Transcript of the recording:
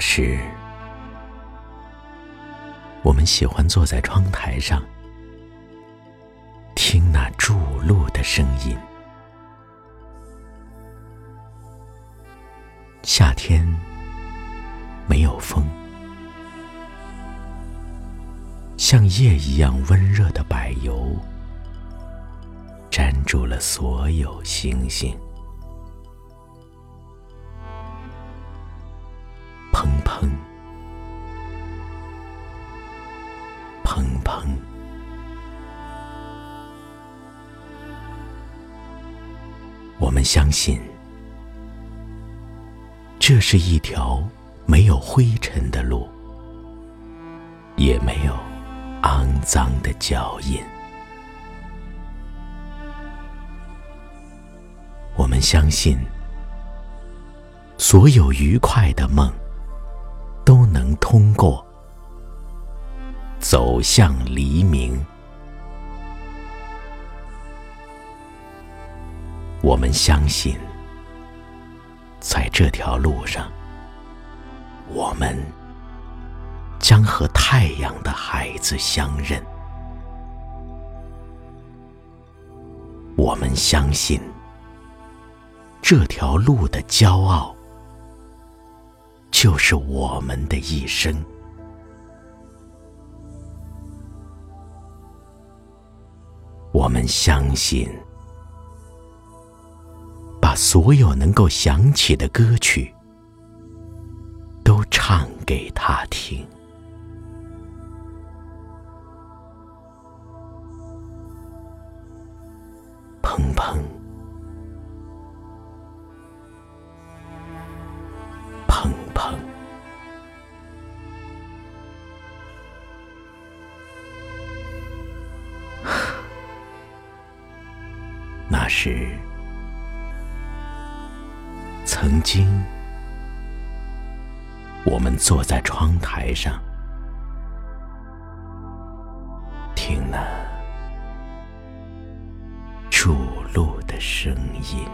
时，我们喜欢坐在窗台上，听那筑路的声音。夏天没有风，像夜一样温热的柏油，粘住了所有星星。砰砰，砰，我们相信，这是一条没有灰尘的路，也没有肮脏的脚印。我们相信，所有愉快的梦。都能通过走向黎明。我们相信，在这条路上，我们将和太阳的孩子相认。我们相信，这条路的骄傲。就是我们的一生。我们相信，把所有能够想起的歌曲都唱给他听。砰砰。那是曾经，我们坐在窗台上，听那筑路的声音。